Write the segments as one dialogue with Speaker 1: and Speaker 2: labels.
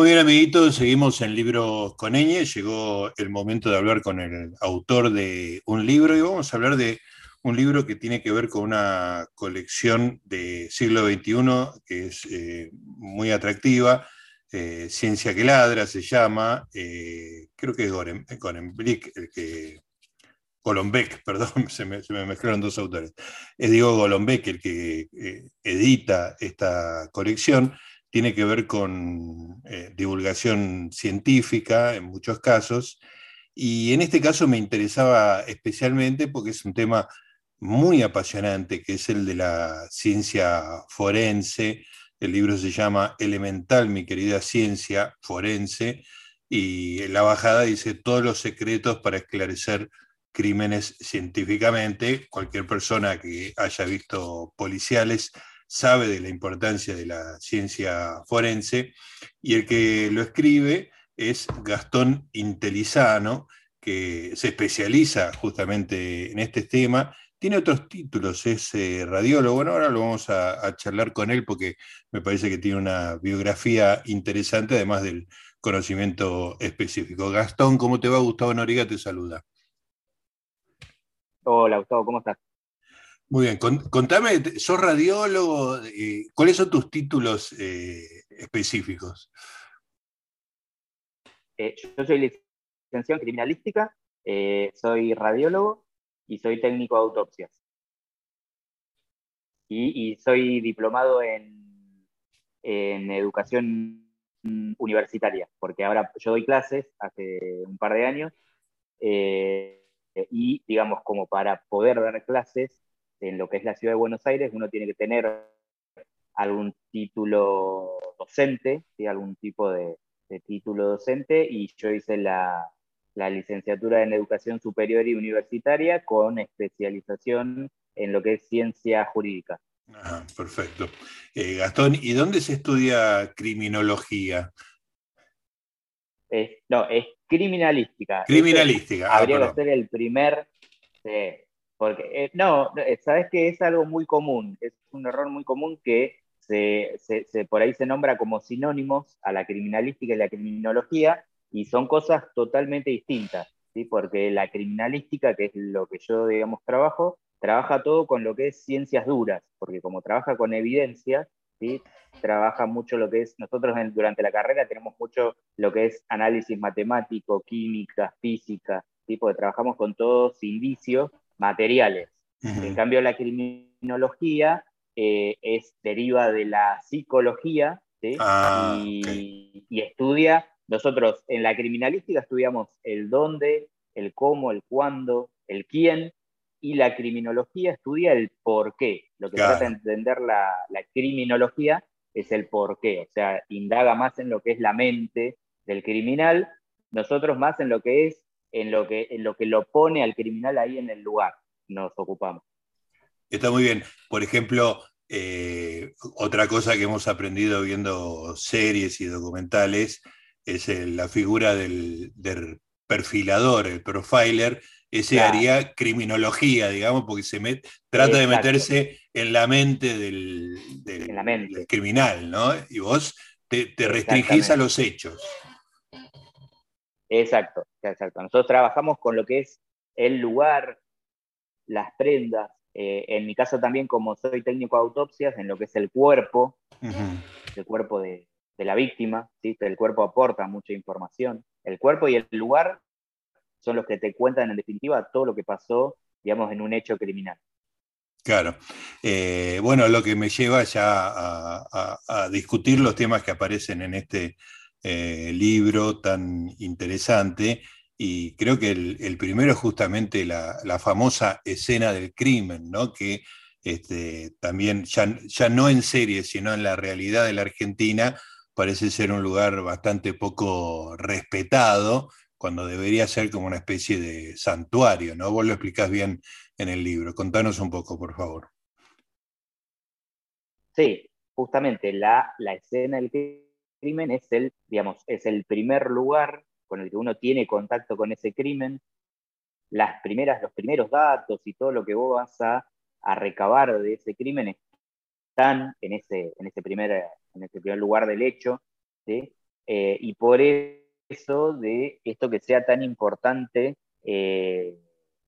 Speaker 1: Muy bien, amiguitos, seguimos en Libros con Eñe. Llegó el momento de hablar con el autor de un libro y vamos a hablar de un libro que tiene que ver con una colección de siglo XXI que es eh, muy atractiva. Eh, Ciencia que ladra se llama, eh, creo que es Golombek, el que. Golombek, perdón, se me, me, mezclaron dos autores. Es Diego Golombek el que edita esta colección tiene que ver con eh, divulgación científica en muchos casos, y en este caso me interesaba especialmente porque es un tema muy apasionante, que es el de la ciencia forense. El libro se llama Elemental, mi querida ciencia forense, y la bajada dice todos los secretos para esclarecer crímenes científicamente. Cualquier persona que haya visto policiales sabe de la importancia de la ciencia forense, y el que lo escribe es Gastón Intelizano, que se especializa justamente en este tema. Tiene otros títulos, es eh, radiólogo. Bueno, ahora lo vamos a, a, charlar con él porque me parece que tiene una biografía interesante, además del conocimiento específico. Gastón, ¿cómo te va? Gustavo Noriga te saluda.
Speaker 2: Hola, Gustavo, ¿cómo estás?
Speaker 1: Muy bien, contame, sos radiólogo, eh, ¿cuáles son tus títulos eh, específicos?
Speaker 2: Eh, yo soy licenciado en criminalística, soy radiólogo y soy técnico de autopsias. Y, soy diplomado en, en, educación universitaria, porque ahora yo doy clases hace un par de años y digamos como para poder dar clases en lo que es la ciudad de Buenos Aires, uno tiene que tener algún título docente, algún tipo de, título docente, y yo hice la, licenciatura en Educación Superior y Universitaria con especialización en lo que es ciencia jurídica.
Speaker 1: perfecto. Eh, Gastón, ¿y dónde se estudia criminología?
Speaker 2: no, es criminalística.
Speaker 1: Criminalística.
Speaker 2: Ah, habría que ser el primer, porque, eh, no, eh, sabes que es algo muy común, es un error muy común que se, se, por ahí se nombra como sinónimos a la criminalística y la criminología, y son cosas totalmente distintas, ¿sí? porque la criminalística, que es lo que yo, digamos, trabajo, trabaja todo con lo que es ciencias duras, porque como trabaja con evidencias, ¿sí? trabaja mucho lo que es, nosotros durante la carrera tenemos mucho lo que es análisis matemático, química, física, ¿sí? porque trabajamos con todos indicios materiales. En cambio, la criminología eh, es, deriva de la psicología ah, y, estudia, nosotros en la criminalística estudiamos el dónde, el cómo, el cuándo, el quién, y la criminología estudia el por qué. Lo que trata de entender la, la, criminología es el por qué, o sea, indaga más en lo que es la mente del criminal, nosotros más en lo que es en lo que, en lo, que lo pone al criminal ahí en el lugar, nos ocupamos.
Speaker 1: Está muy bien. Por ejemplo, eh, otra cosa que hemos aprendido viendo series y documentales es la figura del, perfilador, el profiler, ese haría criminología, digamos, porque se trata de meterse en la mente del, criminal, ¿no? Y vos te, te restringís a los hechos.
Speaker 2: Exacto, exacto. Nosotros trabajamos con lo que es el lugar, las prendas. Eh, en mi caso también, como soy técnico de autopsias, en lo que es el cuerpo, el cuerpo de, la víctima, ¿sí? el cuerpo aporta mucha información. El cuerpo y el lugar son los que te cuentan en definitiva todo lo que pasó, digamos, en un hecho criminal.
Speaker 1: Claro. Eh, bueno, lo que me lleva ya a, discutir los temas que aparecen en este eh, libro tan interesante. Y creo que el, primero es justamente la, famosa escena del crimen, ¿no? que este, también ya, no en serie, sino en la realidad de la Argentina, parece ser un lugar bastante poco respetado, cuando debería ser como una especie de santuario, ¿no? Vos lo explicás bien en el libro. Contanos un poco, por favor.
Speaker 2: Sí, justamente la, la escena del crimen es el, digamos, es el primer lugar con el que uno tiene contacto con ese crimen, las primeras, los primeros datos y todo lo que vos vas a, recabar de ese crimen están en ese, en ese, primer, en ese primer lugar del hecho. ¿sí? eh, y por eso de esto que sea tan importante eh,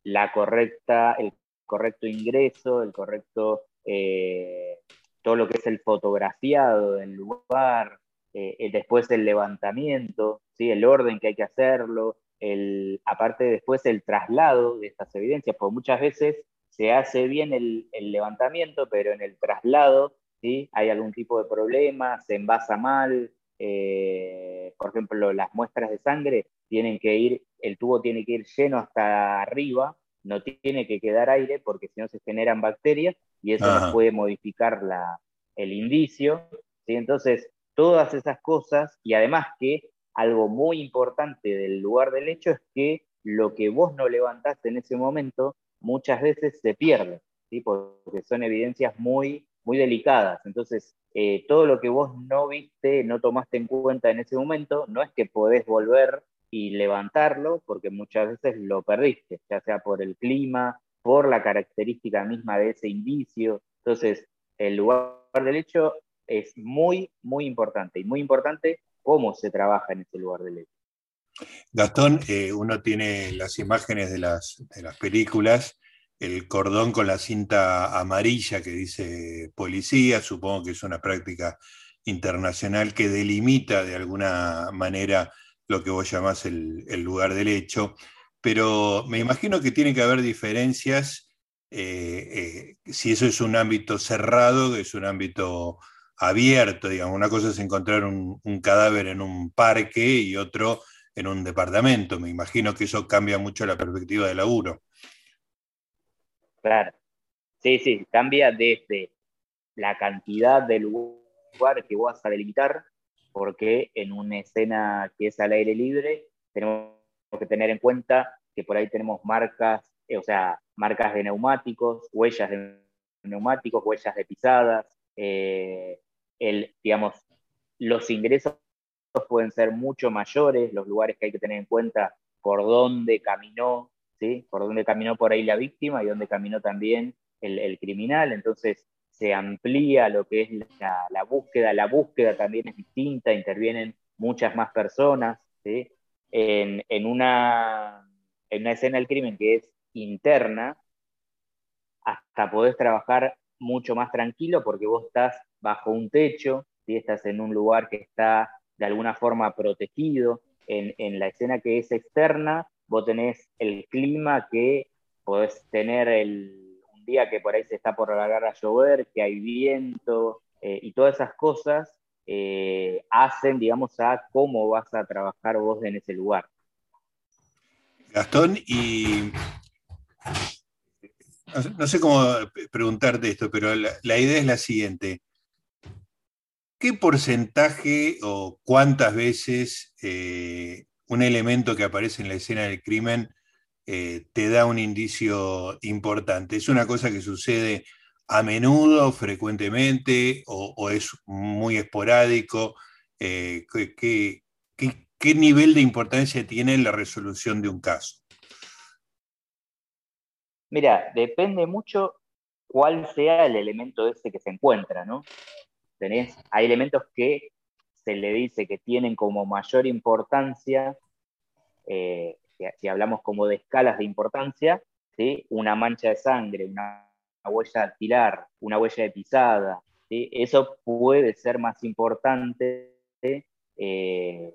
Speaker 2: la correcta, el correcto ingreso, el correcto, eh, todo lo que es el fotografiado del lugar, después el levantamiento, ¿sí? el orden que hay que hacerlo, el, aparte después el traslado de estas evidencias, porque muchas veces se hace bien el, el levantamiento, pero en el traslado ¿sí? hay algún tipo de problema, se envasa mal, eh, por ejemplo, las muestras de sangre tienen que ir, el tubo tiene que ir lleno hasta arriba, no tiene que quedar aire porque si no se generan bacterias y eso nos puede modificar la, el indicio. ¿sí? Entonces, todas esas cosas y además que algo muy importante del lugar del hecho es que lo que vos no levantaste en ese momento muchas veces se pierde, ¿sí? porque son evidencias muy, muy delicadas. Entonces, eh, todo lo que vos no viste, no tomaste en cuenta en ese momento, no es que podés volver y levantarlo, porque muchas veces lo perdiste, ya sea por el clima, por la característica misma de ese indicio. Entonces, el lugar del hecho es muy, muy importante, y muy importante cómo se trabaja en ese lugar del hecho.
Speaker 1: Gastón, eh, uno tiene las imágenes de las, de las películas el cordón con la cinta amarilla que dice policía, supongo que es una práctica internacional que delimita de alguna manera lo que vos llamás el, lugar del hecho, pero me imagino que tiene que haber diferencias eh, eh, si eso es un ámbito cerrado, es un ámbito abierto, digamos, una cosa es encontrar un, cadáver en un parque y otro en un departamento, me imagino que eso cambia mucho la perspectiva de laburo.
Speaker 2: Claro. Sí, sí, cambia desde la cantidad de lugar que vas a delimitar, porque en una escena que es al aire libre, tenemos que tener en cuenta que por ahí tenemos marcas, eh, o sea, marcas de neumáticos, huellas de neumáticos, huellas de pisadas, eh, digamos, los ingresos pueden ser mucho mayores, los lugares que hay que tener en cuenta por dónde caminó por dónde caminó por ahí la víctima y dónde caminó también el, criminal. Entonces se amplía lo que es la, búsqueda. La búsqueda también es distinta, intervienen muchas más personas. En, una, en una escena del crimen que es interna, hasta podés trabajar mucho más tranquilo porque vos estás bajo un techo, estás en un lugar que está de alguna forma protegido. En, en, la escena que es externa, vos tenés el clima que podés tener el, un día que por ahí se está por largar a llover, que hay viento, eh, y todas esas cosas eh, hacen, digamos, a cómo vas a trabajar vos en ese lugar.
Speaker 1: Gastón, y no sé cómo preguntarte esto, pero la, idea es la siguiente. ¿Qué porcentaje o cuántas veces eh, un elemento que aparece en la escena del crimen eh, te da un indicio importante. ¿Es una cosa que sucede a menudo, frecuentemente, o, es muy esporádico? Eh, ¿qué, nivel de importancia tiene la resolución de un caso?
Speaker 2: Mira, depende mucho cuál sea el elemento ese que se encuentra, ¿no? Hay elementos que se le dice que tienen como mayor importancia, eh, si, hablamos como de escalas de importancia, una mancha de sangre, una, huella dactilar, una huella de pisada, eso puede ser más importante eh,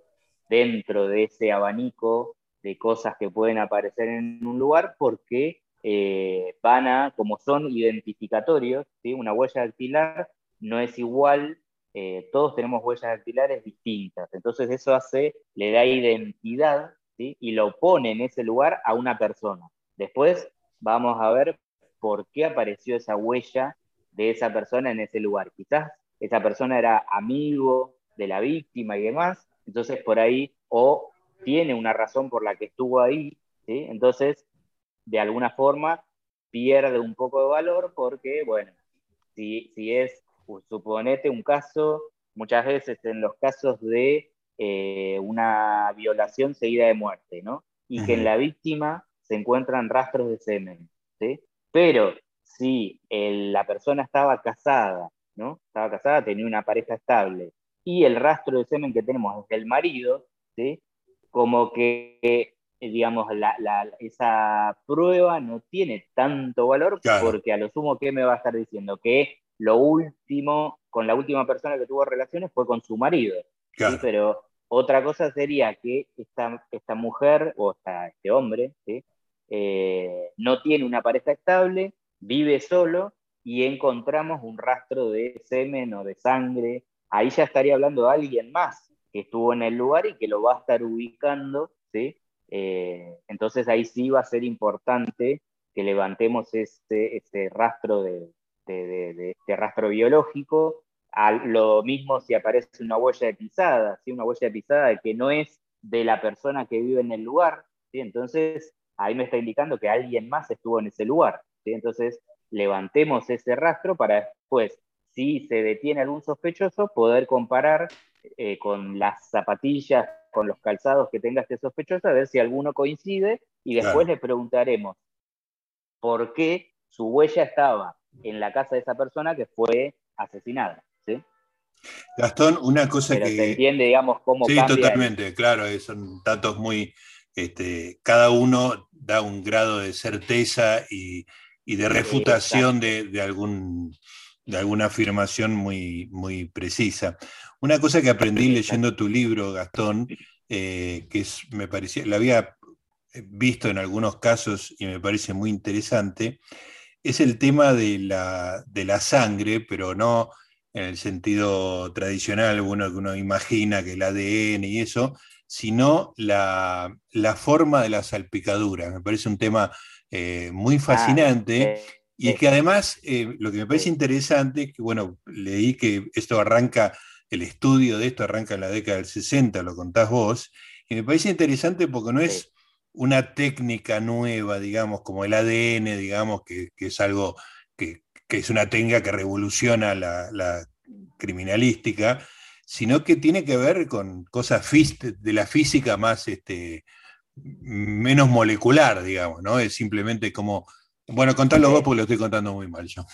Speaker 2: dentro de ese abanico de cosas que pueden aparecer en un lugar porque eh, van a, como son identificatorios, una huella dactilar no es igual eh, todos tenemos huellas dactilares distintas. Entonces eso hace, le da identidad y lo pone en ese lugar a una persona. Después vamos a ver por qué apareció esa huella de esa persona en ese lugar. Quizás esa persona era amigo de la víctima y demás, entonces por ahí o tiene una razón por la que estuvo ahí, entonces de alguna forma pierde un poco de valor porque, bueno, si, si es suponete un caso, muchas veces en los casos de eh, una violación seguida de muerte, ¿no? Y que en la víctima se encuentran rastros de semen, ¿sí? Pero si la persona estaba casada, ¿no? Estaba casada, tenía una pareja estable y el rastro de semen que tenemos es del marido, ¿sí? como que, eh, digamos, esa prueba no tiene tanto valor porque a lo sumo, ¿qué me va a estar diciendo? Que lo último, con la última persona que tuvo relaciones fue con su marido. Pero otra cosa sería que esta, esta mujer o este hombre eh, no tiene una pareja estable, vive solo y encontramos un rastro de semen o de sangre. Ahí ya estaría hablando de alguien más que estuvo en el lugar y que lo va a estar ubicando. ¿sí? Eh, entonces ahí sí va a ser importante que levantemos este, este rastro de, de, este rastro biológico. lo mismo si aparece una huella de pisada, ¿sí? una huella de pisada que no es de la persona que vive en el lugar. ¿sí? Entonces ahí me está indicando que alguien más estuvo en ese lugar. ¿sí? Entonces levantemos ese rastro para después, si se detiene algún sospechoso, poder comparar eh, con las zapatillas, con los calzados que tenga este sospechoso, a ver si alguno coincide y después le preguntaremos por qué su huella estaba en la casa de esa persona que fue asesinada. ¿sí?
Speaker 1: Gastón, una cosa
Speaker 2: Pero
Speaker 1: que...
Speaker 2: Se entiende, digamos, cómo...
Speaker 1: Sí, totalmente, claro, son datos muy... Este, cada uno da un grado de certeza y, de refutación de, algún, de alguna afirmación muy, muy precisa. Una cosa que aprendí leyendo tu libro, Gastón, eh, que es, me parecía, la había visto en algunos casos y me parece muy interesante, es el tema de la, de la sangre, pero no en el sentido tradicional, bueno, que uno imagina que el ADN y eso, sino la, forma de la salpicadura. Me parece un tema eh, muy ah, fascinante. y que además, eh, lo que me parece interesante es que, bueno, leí que esto arranca, el estudio de esto arranca en la década del 60, lo contás vos, y me parece interesante porque no es una técnica nueva, digamos, como el ADN, digamos, que, es algo que, es una técnica que revoluciona la, criminalística, sino que tiene que ver con cosas de la física más, este, menos molecular, digamos, ¿no? Es simplemente como, bueno, contadlo vos porque lo estoy contando muy mal yo.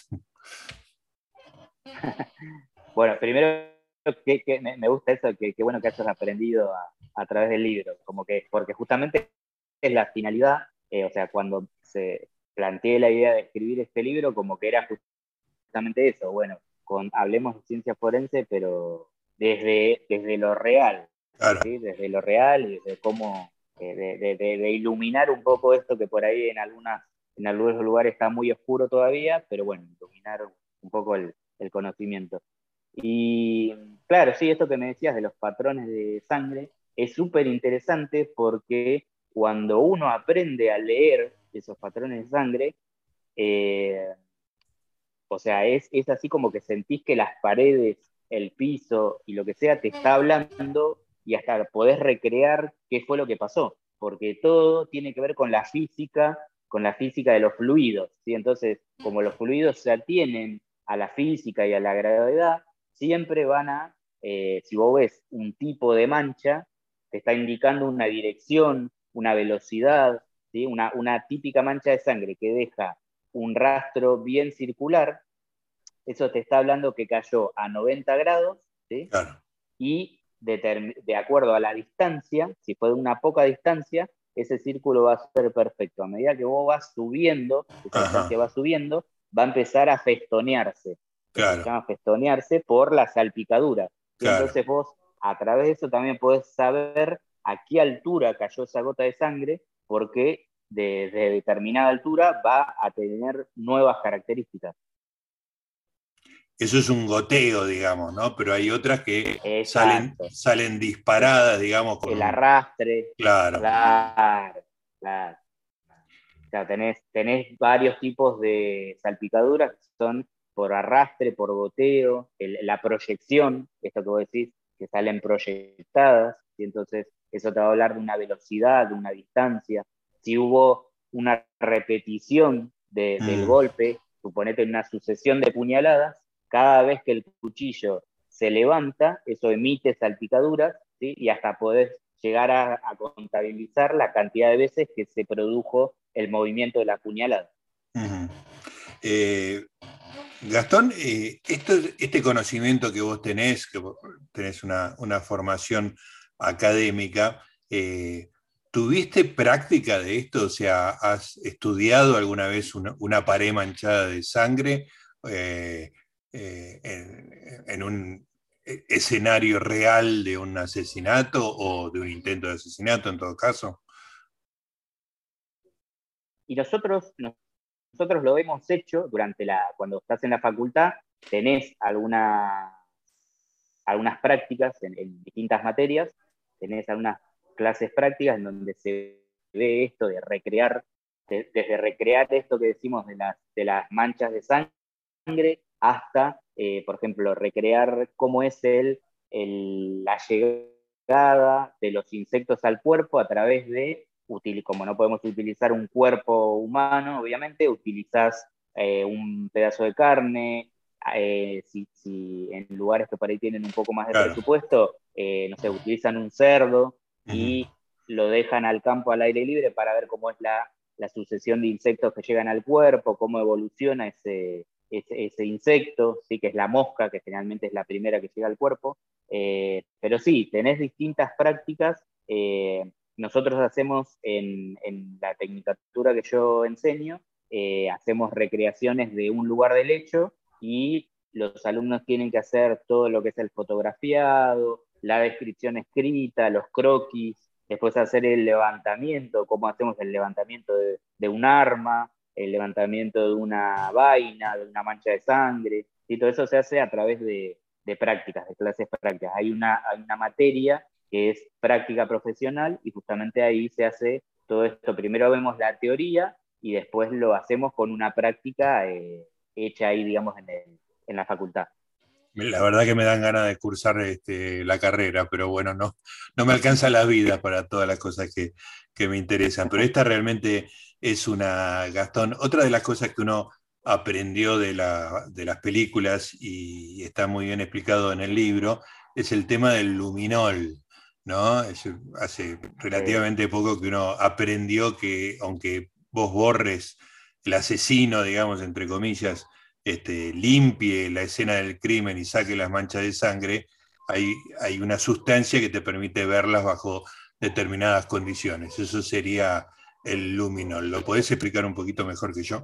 Speaker 2: Bueno, primero que, me, gusta eso, que, bueno que hayas aprendido a, a, través del libro, como que, porque justamente es la finalidad, eh, o sea, cuando se planteé la idea de escribir este libro, como que era justamente eso, bueno, con, hablemos de ciencia forense, pero desde, desde lo real, desde lo real y desde cómo, eh, de, iluminar un poco esto que por ahí en, algunas, en algunos lugares está muy oscuro todavía, pero bueno, iluminar un poco el, el conocimiento. Y claro, sí, esto que me decías de los patrones de sangre es súper interesante porque cuando uno aprende a leer esos patrones de sangre, eh, o sea, es, es así como que sentís que las paredes, el piso y lo que sea te está hablando y hasta podés recrear qué fue lo que pasó, porque todo tiene que ver con la física, con la física de los fluidos, ¿sí? Entonces, como los fluidos se atienen a la física y a la gravedad, siempre van a, eh, si vos ves un tipo de mancha, te está indicando una dirección, una velocidad, ¿sí? una, una típica mancha de sangre que deja un rastro bien circular, eso te está hablando que cayó a 90 grados, ¿sí? y de, de, acuerdo a la distancia, si fue de una poca distancia, ese círculo va a ser perfecto. A medida que vos vas subiendo, distancia va subiendo, va a empezar a festonearse. Claro. Se llama festonearse por la salpicadura. Entonces vos, a través de eso, también podés saber a qué altura cayó esa gota de sangre, porque desde determinada altura va a tener nuevas características.
Speaker 1: Eso es un goteo, digamos, ¿no? Pero hay otras que salen, salen disparadas, digamos.
Speaker 2: Con... El arrastre.
Speaker 1: Claro.
Speaker 2: Claro, claro. O sea, tenés, tenés varios tipos de salpicaduras que son por arrastre, por goteo, la proyección, esto que vos decís, que salen proyectadas, y entonces eso te va a hablar de una velocidad, de una distancia. Si hubo una repetición del mm. golpe, suponete una sucesión de puñaladas, cada vez que el cuchillo se levanta, eso emite salpicaduras, y hasta podés llegar a, contabilizar la cantidad de veces que se produjo el movimiento de la puñalada.
Speaker 1: Eh, Gastón, eh, este conocimiento que vos tenés, que tenés una, formación académica. Eh, ¿Tuviste práctica de esto? O sea, ¿has estudiado alguna vez una, pared manchada de sangre eh, en, un escenario real de un asesinato o de un intento de asesinato en todo caso?
Speaker 2: Y nosotros, nosotros lo hemos hecho durante la, cuando estás en la facultad, tenés alguna, algunas prácticas en, distintas materias, tenés algunas clases prácticas en donde se ve esto de recrear, desde recrear esto que decimos de las, de las manchas de sangre hasta, eh, por ejemplo, recrear cómo es el, la llegada de los insectos al cuerpo a través de como no podemos utilizar un cuerpo humano, obviamente, utilizas eh, un pedazo de carne, eh, si, en lugares que por ahí tienen un poco más de presupuesto, eh, no sé, utilizan un cerdo y lo dejan al campo al aire libre para ver cómo es la, sucesión de insectos que llegan al cuerpo, cómo evoluciona ese, ese, insecto, ¿sí? que es la mosca, que generalmente es la primera que llega al cuerpo. pero sí, tenés distintas prácticas nosotros hacemos en, la tecnicatura que yo enseño, eh, hacemos recreaciones de un lugar del hecho y los alumnos tienen que hacer todo lo que es el fotografiado, la descripción escrita, los croquis, después hacer el levantamiento, cómo hacemos el levantamiento de, un arma, el levantamiento de una vaina, de una mancha de sangre, y todo eso se hace a través de, prácticas, de clases prácticas. Hay una, hay una materia que es práctica profesional y justamente ahí se hace todo esto. Primero vemos la teoría y después lo hacemos con una práctica eh, hecha ahí, digamos, en, la facultad.
Speaker 1: La verdad que me dan ganas de cursar este, la carrera, pero bueno, no, no me alcanza la vida para todas las cosas que, me interesan. Pero esta realmente es una, Gastón, otra de las cosas que uno aprendió de, de las películas y está muy bien explicado en el libro, es el tema del luminol. ¿no? hace relativamente poco que uno aprendió que aunque vos borres el asesino, digamos, entre comillas, este, limpie la escena del crimen y saque las manchas de sangre, hay, una sustancia que te permite verlas bajo determinadas condiciones. Eso sería el luminol. ¿Lo podés explicar un poquito mejor que yo?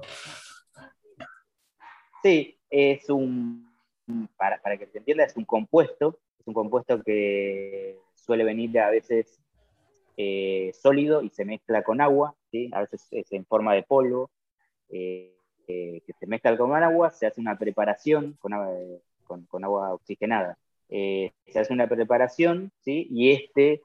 Speaker 2: Sí, es un, para, para que se entienda, es un compuesto, es un compuesto que suele venir a veces eh, sólido y se mezcla con agua, ¿sí? a veces es en forma de polvo, eh, eh, que se mezcla con agua, se hace una preparación con agua, con, agua oxigenada. se hace una preparación, ¿sí? y este,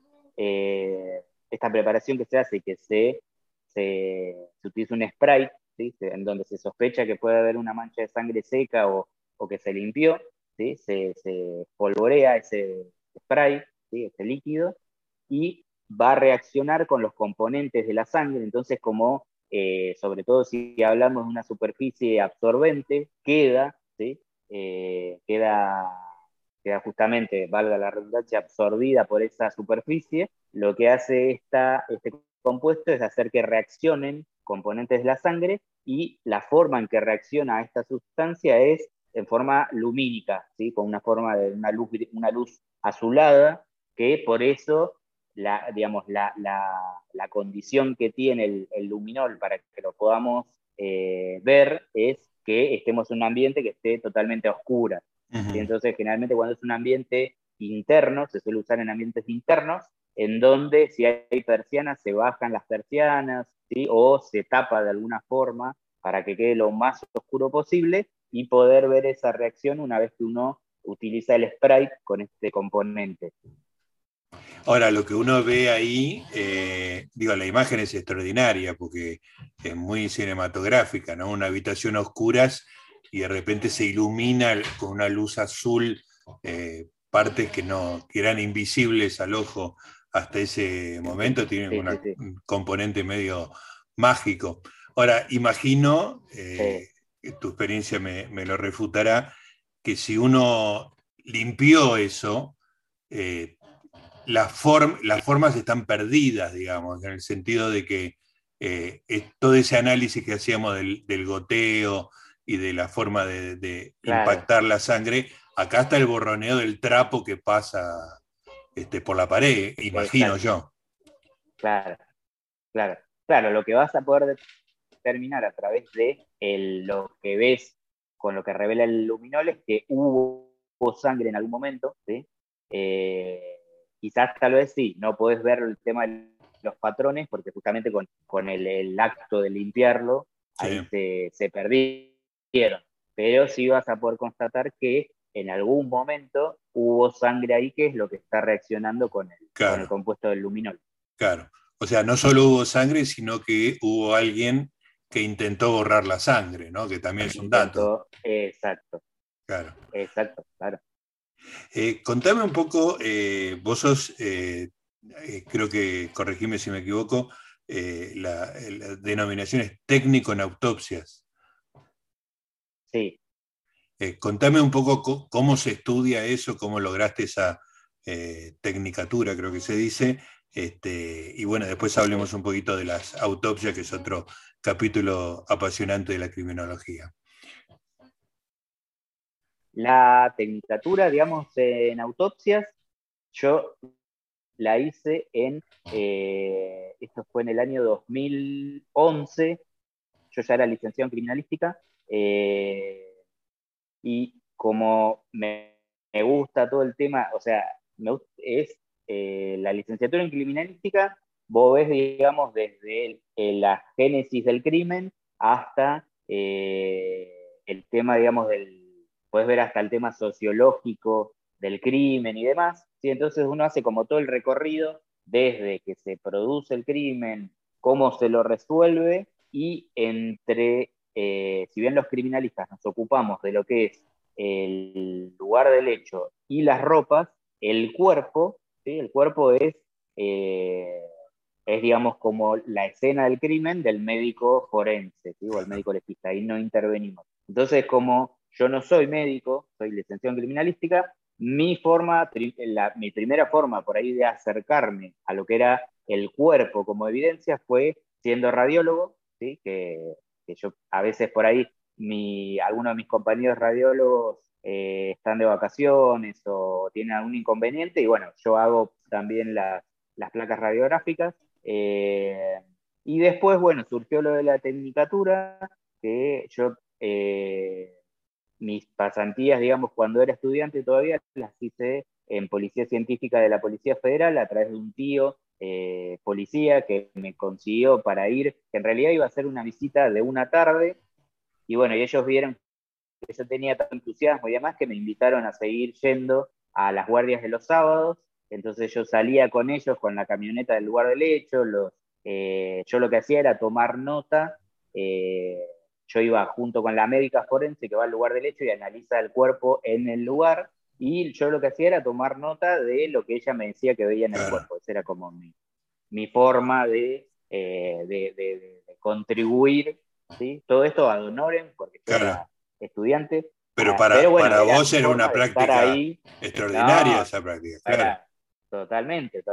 Speaker 2: esta preparación que se hace, que se, se, utiliza un spray, ¿sí? en donde se sospecha que puede haber una mancha de sangre seca o, o que se limpió, ¿sí? se, se polvorea ese spray, este líquido, y va a reaccionar con los componentes de la sangre, entonces como, eh, sobre todo si hablamos de una superficie absorbente, queda, eh, queda, queda justamente, valga la redundancia, absorbida por esa superficie, lo que hace este compuesto es hacer que reaccionen componentes de la sangre y la forma en que reacciona esta sustancia es en forma lumínica, ¿sí? con una forma de una luz, una luz azulada que por eso la, digamos, la, condición que tiene el, luminol para que lo podamos eh, ver es que estemos en un ambiente que esté totalmente oscura. Entonces, generalmente cuando es un ambiente interno, se suele usar en ambientes internos, en donde si hay persianas, se bajan las persianas, ¿sí? o se tapa de alguna forma para que quede lo más oscuro posible y poder ver esa reacción una vez que uno utiliza el spray con este componente.
Speaker 1: Ahora, lo que uno ve ahí, eh, digo, la imagen es extraordinaria porque es muy cinematográfica, ¿no? Una habitación a oscuras y de repente se ilumina con una luz azul eh, partes que no eran invisibles al ojo hasta ese momento, tienen un componente medio mágico. Ahora, imagino, eh, tu experiencia me, me, lo refutará, que si uno limpió eso, las, formas están perdidas, digamos, en el sentido de que eh, todo ese análisis que hacíamos del, goteo y de la forma de, impactar la sangre, acá está el borroneo del trapo que pasa este, por la pared, imagino yo.
Speaker 2: Claro, claro, claro, lo que vas a poder determinar a través de lo que ves con lo que revela el luminol es que hubo, sangre en algún momento, ¿sí? Eh, quizás tal vez sí, no podés ver el tema de los patrones porque justamente con, con el, acto de limpiarlo ahí se, se, perdieron, pero sí vas a poder constatar que en algún momento hubo sangre ahí que es lo que está reaccionando con el, con el compuesto del luminol.
Speaker 1: Claro, o sea, no solo hubo sangre, sino que hubo alguien que intentó borrar la sangre, ¿no? Que también es un dato.
Speaker 2: Exacto.
Speaker 1: Claro.
Speaker 2: Exacto, claro.
Speaker 1: Eh, contame un poco, eh, vos sos, eh, creo que, corregime si me equivoco, la, denominación es técnico en autopsias.
Speaker 2: Sí.
Speaker 1: contame un poco cómo se estudia eso, cómo lograste esa tecnicatura, creo que se dice, este, y bueno, después hablemos un poquito de las autopsias, que es otro capítulo apasionante de la criminología.
Speaker 2: La tecnicatura, digamos, en autopsias, yo la hice en, eh, esto fue en el año 2011, yo ya era licenciado en criminalística, eh, y como me, gusta todo el tema, o sea, es eh, la licenciatura en criminalística vos ves, digamos, desde la génesis del crimen hasta el tema, digamos, del, puedes ver hasta el tema sociológico del crimen y demás, ¿sí? entonces uno hace como todo el recorrido desde que se produce el crimen, cómo se lo resuelve y entre, eh, si bien los criminalistas nos ocupamos de lo que es el lugar del hecho y las ropas, el cuerpo, ¿sí? el cuerpo es... Eh, es, digamos, como la escena del crimen del médico forense, o el médico legista, ahí no intervenimos. Entonces, como yo no soy médico, soy licenciado en criminalística, mi forma, mi primera forma por ahí de acercarme a lo que era el cuerpo como evidencia fue siendo radiólogo, que, yo a veces por ahí, algunos de mis compañeros radiólogos eh, están de vacaciones o tienen algún inconveniente, y bueno, yo hago también las placas radiográficas, eh, y después, bueno, surgió lo de la tecnicatura, que yo, eh, mis pasantías, digamos, cuando era estudiante todavía, las hice en Policía Científica de la Policía Federal a través de un tío eh, policía que me consiguió para ir, que en realidad iba a ser una visita de una tarde, y bueno, ellos vieron que yo tenía tanto entusiasmo y demás que me invitaron a seguir yendo a las guardias de los sábados, entonces yo salía con ellos con la camioneta del lugar del hecho, eh, yo lo que hacía era tomar nota, eh, yo iba junto con la médica forense que va al lugar del hecho y analiza el cuerpo en el lugar, y yo lo que hacía era tomar nota de lo que ella me decía que veía en el cuerpo, esa era como mi, forma de, eh, de, contribuir, ¿sí? todo esto ad honorem, porque yo era estudiante.
Speaker 1: Pero para, para vos era una práctica extraordinaria esa práctica, claro.
Speaker 2: Totalmente.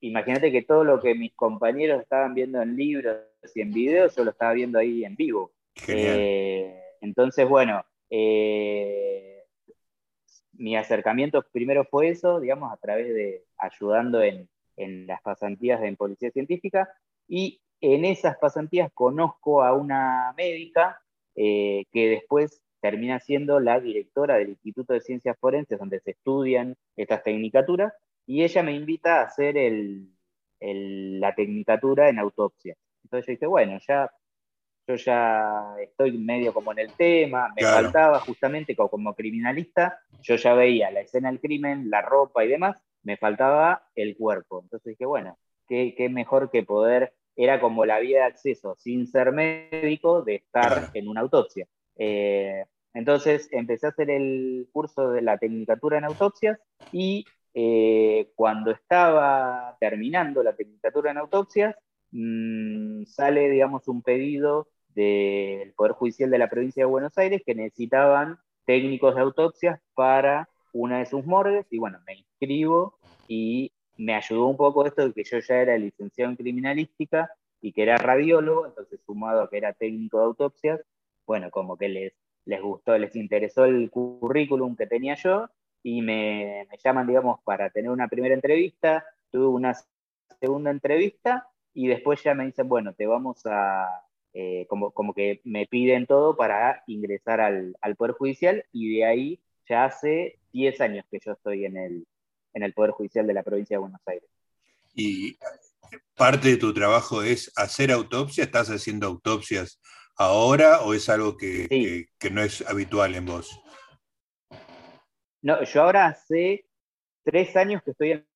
Speaker 2: Imagínate que todo lo que mis compañeros estaban viendo en libros y en videos, yo lo estaba viendo ahí en vivo. Eh, entonces, bueno, eh, mi acercamiento primero fue eso, digamos, a través de ayudando en, las pasantías en policía científica y en esas pasantías conozco a una médica eh, que después termina siendo la directora del Instituto de Ciencias Forenses, donde se estudian estas tecnicaturas, y ella me invita a hacer la tecnicatura en autopsia. Entonces yo dije, bueno, ya, yo ya estoy medio como en el tema, me faltaba justamente como, criminalista, yo ya veía la escena del crimen, la ropa y demás, me faltaba el cuerpo. Entonces dije, bueno, qué, mejor que poder, era como la vía de acceso sin ser médico de estar en una autopsia. Eh, entonces empecé a hacer el curso de la tecnicatura en autopsias y eh, cuando estaba terminando la tecnicatura en autopsias, mm, sale, digamos, un pedido del Poder Judicial de la provincia de Buenos Aires que necesitaban técnicos de autopsias para una de sus morgues, y bueno, me inscribo y me ayudó un poco esto de que yo ya era licenciado en criminalística y que era radiólogo, entonces sumado a que era técnico de autopsias, bueno, como que les, les gustó, les interesó el currículum que tenía yo y me, llaman, digamos, para tener una primera entrevista, tuve una segunda entrevista y después ya me dicen, bueno, te vamos a, eh, como, como que me piden todo para ingresar al, al, Poder Judicial y de ahí ya hace 10 años que yo estoy en el, en el Poder Judicial de la provincia de Buenos Aires.
Speaker 1: Y parte de tu trabajo es hacer autopsias, ¿estás haciendo autopsias ahora o es algo que, no es habitual en vos?
Speaker 2: No, yo ahora hace tres años que estoy en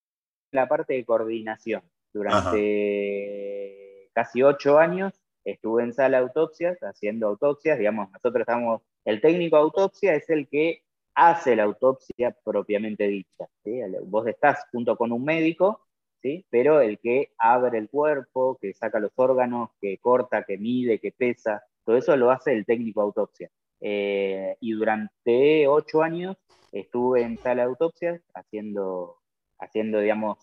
Speaker 2: la parte de coordinación. Durante casi ocho años estuve en sala de autopsias, haciendo autopsias, digamos, nosotros estamos, el técnico autopsia es el que hace la autopsia propiamente dicha. Vos estás junto con un médico pero el que abre el cuerpo, que saca los órganos, que corta, que mide, que pesa, todo eso lo hace el técnico autopsia. Eh, y durante ocho años estuve en sala de autopsias haciendo, haciendo digamos,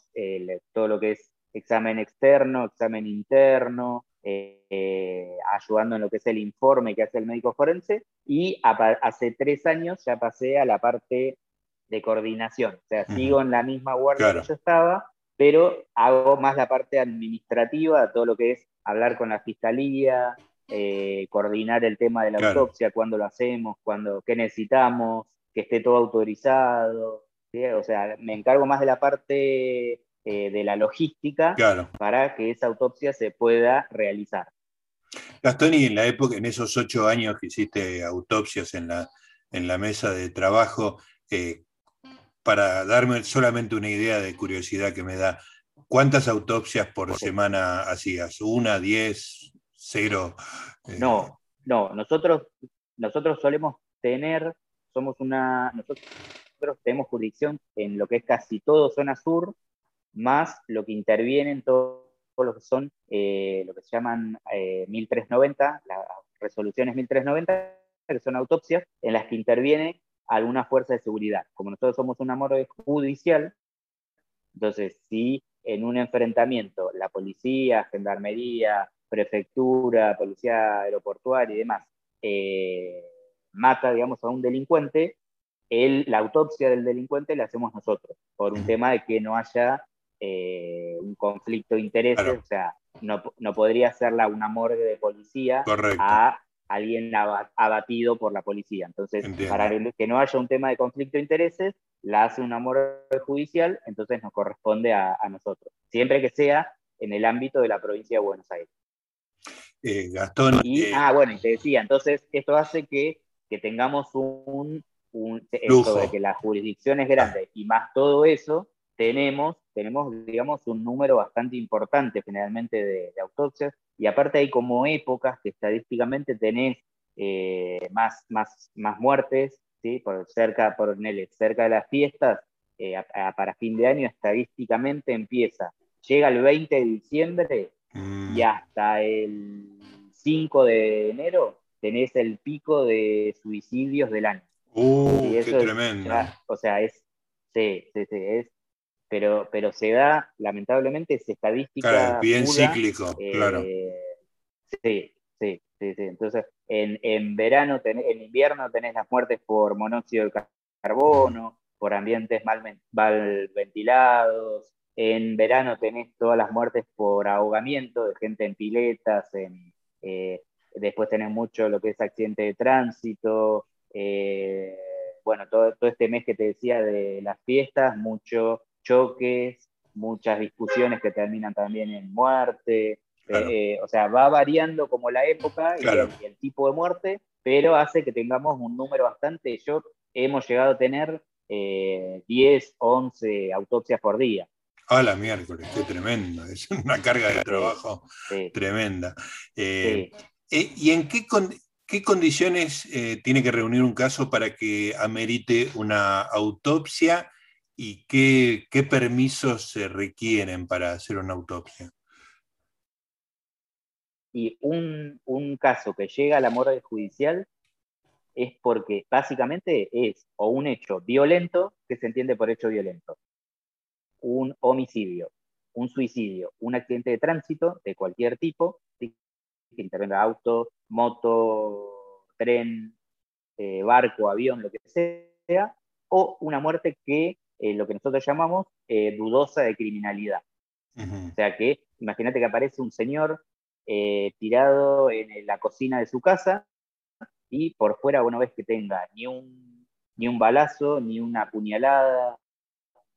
Speaker 2: todo lo que es examen externo, examen interno, eh, ayudando en lo que es el informe que hace el médico forense, y hace tres años ya pasé a la parte de coordinación, o sea, sigo en la misma guardia que yo estaba, pero hago más la parte administrativa, todo lo que es hablar con la fiscalía, eh, coordinar el tema de la autopsia, cuándo lo hacemos, cuándo, qué necesitamos, que esté todo autorizado. O sea, me encargo más de la parte eh, de la logística para que esa autopsia se pueda realizar.
Speaker 1: Gastón, y en la época, en esos ocho años que hiciste autopsias en la, en la mesa de trabajo, eh, para darme solamente una idea de curiosidad que me da, ¿cuántas autopsias por semana hacías? ¿Una, diez, cero?
Speaker 2: Eh, no, no, nosotros, nosotros solemos tener, somos una, nosotros tenemos jurisdicción en lo que es casi todo zona sur, más lo que interviene en todo, lo que son, eh, lo que se llaman 1390, eh, las resoluciones 1390, que son autopsias, en las que interviene alguna fuerza de seguridad. Como nosotros somos un amor judicial, entonces si en un enfrentamiento la policía, gendarmería, prefectura, policía aeroportuaria y demás eh, mata, digamos, a un delincuente, la autopsia del delincuente la hacemos nosotros, por un tema de que no haya eh, un conflicto de intereses, o sea, no, no, podría hacerla una morgue de policía a alguien abatido por la policía. Entonces, para que no haya un tema de conflicto de intereses, la hace un amor judicial, entonces nos corresponde a, nosotros, siempre que sea en el ámbito de la provincia de Buenos Aires.
Speaker 1: Eh, Gastón.
Speaker 2: Y,
Speaker 1: eh,
Speaker 2: ah, bueno, y te decía, entonces esto hace que, que tengamos un, un de que la jurisdicción es grande y más todo eso, tenemos, tenemos, digamos, un número bastante importante generalmente de, autopsias, y aparte hay como épocas que estadísticamente tenés eh, más, más, más muertes, ¿sí? por cerca, por cerca de las fiestas, eh, para fin de año estadísticamente empieza, llega el 20 de diciembre y mm. hasta el 5 de enero tenés el pico de suicidios del año.
Speaker 1: Uh, qué tremendo.
Speaker 2: o sea, es, sí, sí, sí, es pero, pero se da, lamentablemente, es estadística.
Speaker 1: bien cíclico, claro.
Speaker 2: Eh, sí, sí, sí, sí. Entonces, en, en verano, en invierno tenés las muertes por monóxido de carbono, por ambientes mal, mal ventilados. En verano tenés todas las muertes por ahogamiento de gente en piletas, en, eh, después tenés mucho lo que es accidente de tránsito, eh, bueno, todo, todo, este mes que te decía de las fiestas, mucho choques, muchas discusiones que terminan también en muerte. Eh, o sea, va variando como la época y, el, tipo de muerte, pero hace que tengamos un número bastante. Yo hemos llegado a tener 10, eh, 11 autopsias por día.
Speaker 1: A la miércoles, qué tremendo, es una carga de trabajo tremenda. Eh, ¿Y en qué, qué condiciones tiene que reunir un caso para que amerite una autopsia y qué, permisos se requieren para hacer una autopsia.
Speaker 2: Y un, caso que llega a la morgue judicial es porque básicamente es o un hecho violento, que se entiende por hecho violento, un homicidio, un suicidio, un accidente de tránsito de cualquier tipo, que intervenga auto, moto, tren, eh, barco, avión, lo que sea, o una muerte que eh, lo que nosotros llamamos eh, dudosa de criminalidad. O sea que, imagínate que aparece un señor tirado en la cocina de su casa y por fuera vos no ves que tenga ni un, ni un balazo, ni una puñalada,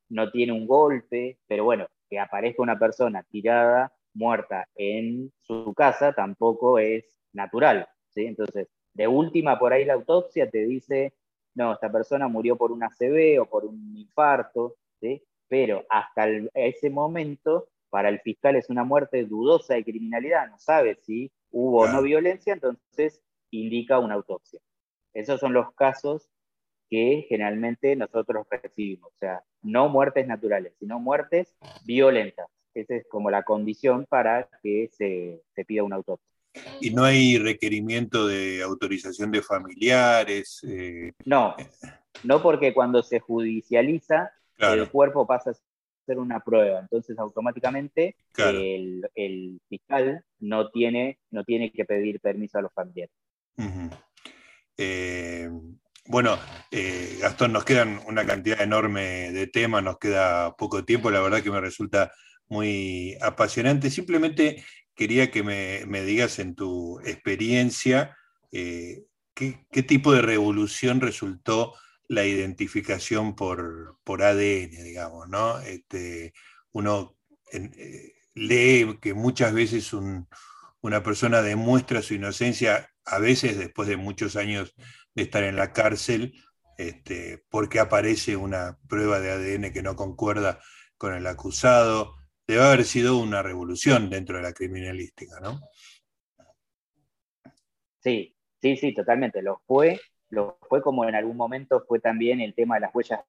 Speaker 2: no tiene un golpe, pero bueno, que aparezca una persona tirada, muerta en su casa, tampoco es natural. ¿sí? Entonces, de última, por ahí la autopsia te dice, no, esta persona murió por un ACV o por un infarto, ¿sí? pero hasta ese momento, para el fiscal es una muerte dudosa de criminalidad, no sabe si hubo o no violencia, entonces indica una autopsia. Esos son los casos que generalmente nosotros recibimos, o sea, no muertes naturales, sino muertes violentas. Esa es como la condición para que se, se pida una autopsia.
Speaker 1: ¿Y no hay requerimiento de autorización de familiares? Eh,
Speaker 2: no, no porque cuando se judicializa, el cuerpo pasa a ser una prueba. Entonces, automáticamente el, fiscal no tiene, no tiene que pedir permiso a los familiares.
Speaker 1: Eh, bueno, eh, Gastón, nos quedan una cantidad enorme de temas, nos queda poco tiempo, la verdad que me resulta muy apasionante. Simplemente quería que me, digas en tu experiencia eh, ¿qué, tipo de revolución resultó la identificación por, ADN, digamos, ¿no? Este, uno eh, lee que muchas veces una persona demuestra su inocencia, a veces después de muchos años de estar en la cárcel, este, porque aparece una prueba de ADN que no concuerda con el acusado, debe haber sido una revolución dentro de la criminalística, ¿no?
Speaker 2: Sí, sí, sí, totalmente. Lo fue, lo fue como en algún momento fue también el tema de las huellas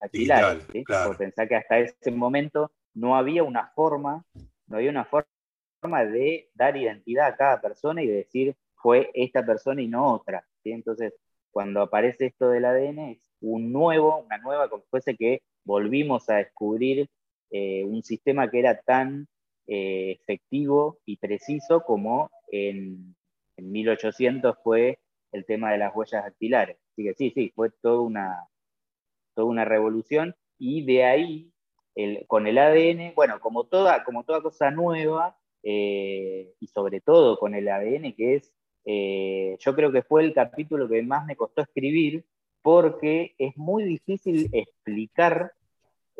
Speaker 2: dactilares. ¿sí? Por pensar que hasta ese momento no había una forma, no había una forma de dar identidad a cada persona y de decir fue esta persona y no otra. ¿sí? Entonces, cuando aparece esto del ADN, es un nuevo, una nueva, como fuese que volvimos a descubrir eh, un sistema que era tan eh, efectivo y preciso como en, 1800 fue el tema de las huellas dactilares. Así que sí, sí, fue toda una, toda una revolución y de ahí, con el ADN, bueno, como toda, como toda cosa nueva, eh, y sobre todo con el ADN, que es, yo creo que fue el capítulo que más me costó escribir, porque es muy difícil explicar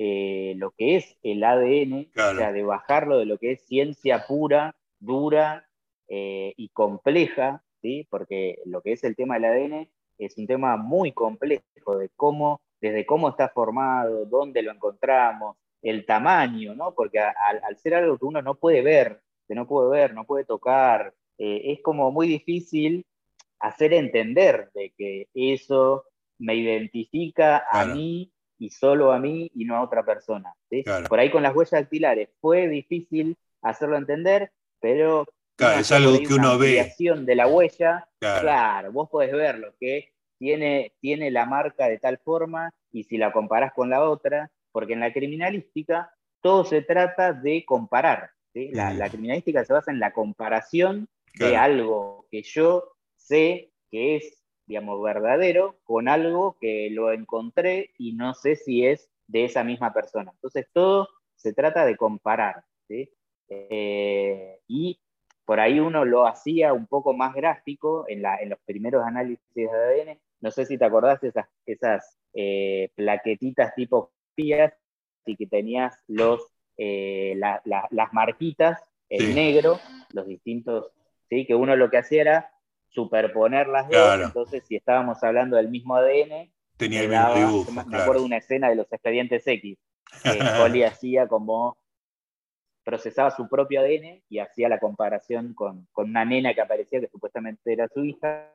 Speaker 2: eh, lo que es el ADN, o sea, de bajarlo de lo que es ciencia pura, dura eh, y compleja, ¿sí? porque lo que es el tema del ADN es un tema muy complejo de cómo, desde cómo está formado, dónde lo encontramos, el tamaño, ¿no? porque al, ser algo que uno no puede ver, que no puede ver, no puede tocar, eh, es como muy difícil hacer entender de que eso me identifica a mí y solo a mí y no a otra persona. Por ahí con las huellas dactilares fue difícil hacerlo entender, pero
Speaker 1: claro, es algo que uno ve.
Speaker 2: de la huella, claro. vos podés verlo, que tiene, tiene la marca de tal forma y si la comparás con la otra, porque en la criminalística todo se trata de comparar. La, la, criminalística se basa en la comparación de algo que yo sé que es digamos, verdadero con algo que lo encontré y no sé si es de esa misma persona. Entonces, todo se trata de comparar. Eh, y por ahí uno lo hacía un poco más gráfico en, la, en los primeros análisis de ADN. No sé si te acordás de esas, esas eh, plaquetitas tipo PIAS y que tenías los, eh, las marquitas en negro, los distintos, ¿sí? que uno lo que hacía era superponer las dos, entonces si estábamos hablando del mismo ADN,
Speaker 1: tenía el mismo dibujo.
Speaker 2: Me acuerdo de una escena de los expedientes X, que Holly hacía como procesaba su propio ADN y hacía la comparación con, con, una nena que aparecía que supuestamente era su hija